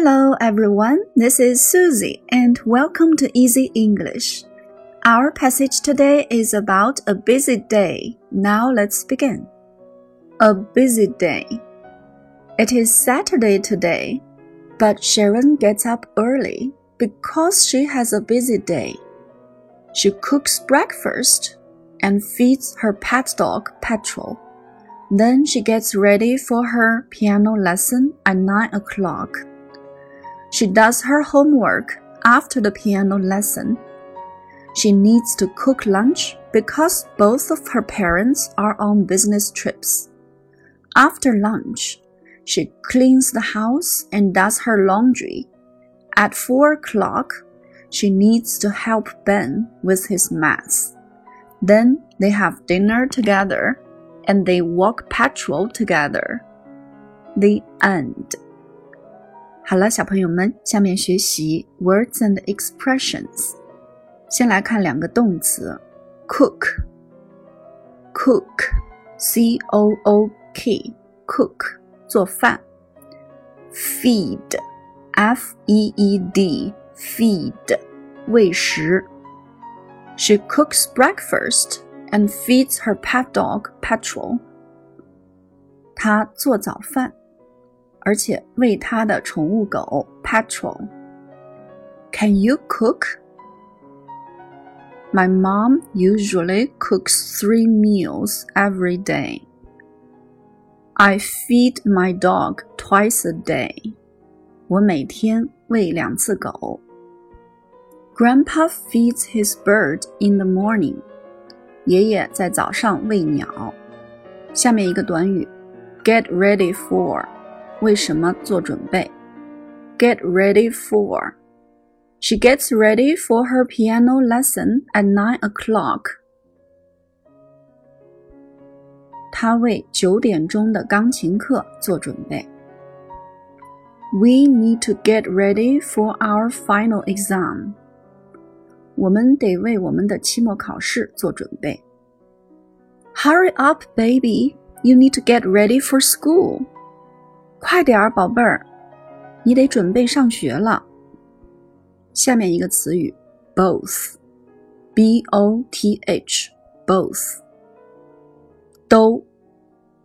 Hello everyone, this is Susie and welcome to Easy English. Our passage today is about a busy day. Now let's begin. A busy day. It is Saturday today, but Sharon gets up early because she has a busy day. She cooks breakfast and feeds her pet dog Petrol. Then she gets ready for her piano lesson at 9 o'clock. She does her homework after the piano lesson. She needs to cook lunch because both of her parents are on business trips. After lunch, she cleans the house and does her laundry. At 4 o'clock, she needs to help Ben with his math. Then they have dinner together and they walk patrol together. The end. 好了，小朋友们，下面学习 words and expressions。先来看两个动词，cook，cook，c o o k，cook，做饭；feed，f e e d，feed，喂食。She cooks breakfast and feeds her pet dog Petrol。她做早饭。 而且喂他的宠物狗 Petrol。Can you cook? My mom usually cooks three meals every day. I feed my dog twice a day. 我每天喂两次狗。Grandpa feeds his bird in the morning. 爷爷在早上喂鸟。下面一个短语，get ready for。 为什么做准备？Get ready for. She gets ready for her piano lesson at nine o'clock. 她为九点钟的钢琴课做准备。We need to get ready for our final exam. 我们得为我们的期末考试做准备。Hurry up, baby! You need to get ready for school. 快点儿，宝贝儿，你得准备上学了。下面一个词语，both，b o t h，both，都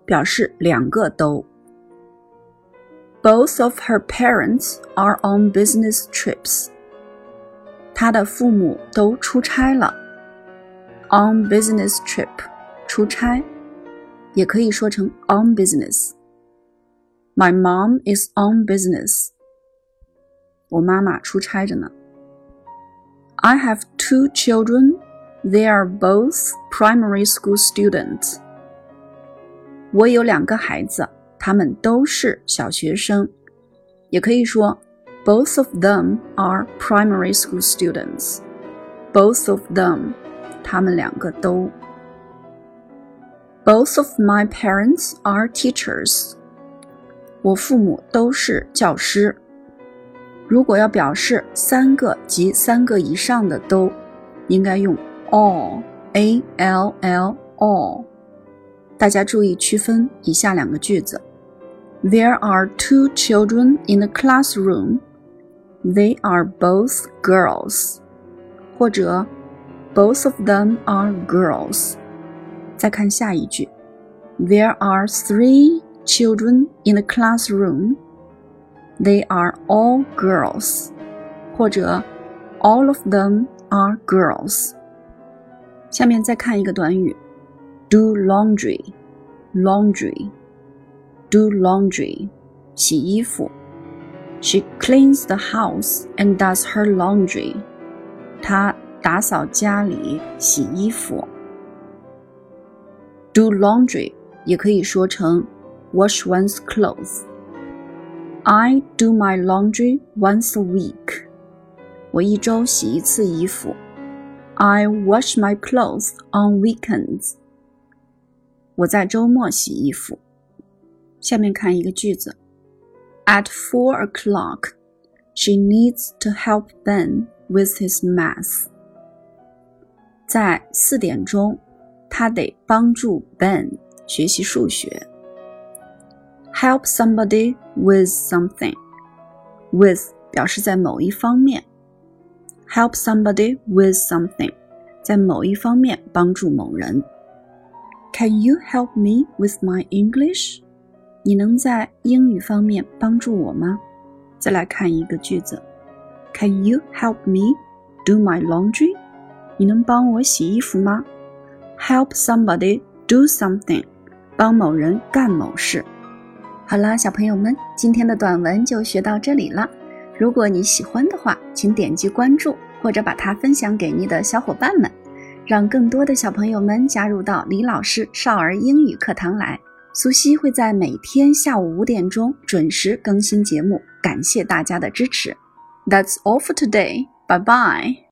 表示两个都。Both of her parents are on business trips。她的父母都出差了。On business trip，出差，也可以说成 on business。My mom is on business. 我妈妈出差着呢。I have two children. They are both primary school students. 我有两个孩子，他们都是小学生。也可以说，both of them are primary school students. Both of them，他们两个都。Both of my parents are teachers. 我父母都是教师。如果要表示三个及三个以上的都，应该用 all，a l l all。大家注意区分以下两个句子：There are two children in the classroom. They are both girls. 或者 Both of them are girls. 再看下一句：There are three children in the classroom. They are all girls. 或者 All of them are girls. 下面再看一个短语，do laundry, laundry, do laundry，洗衣服。She cleans the house and does her laundry. 她打扫家里，洗衣服。Do laundry 也可以说成 wash one's clothes. I do my laundry once a week. 我一周洗一次衣服。I wash my clothes on weekends. 我在周末洗衣服。下面看一个句子：At four o'clock, she needs to help Ben with his math. 在四点钟，她得帮助 Ben 学习数学。 help somebody with something， with 表示在某一方面，help somebody with something，在某一方面帮助某人。Can you help me with my English？你能在英语方面帮助我吗？再来看一个句子，Can you help me do my laundry？你能帮我洗衣服吗？Help somebody do something，帮某人干某事。 好啦，小朋友们，今天的短文就学到这里了。如果你喜欢的话，请点击关注或者把它分享给你的小伙伴们，让更多的小朋友们加入到李老师少儿英语课堂来。苏西会在每天下午五点钟准时更新节目，感谢大家的支持。That's all for today. Bye bye.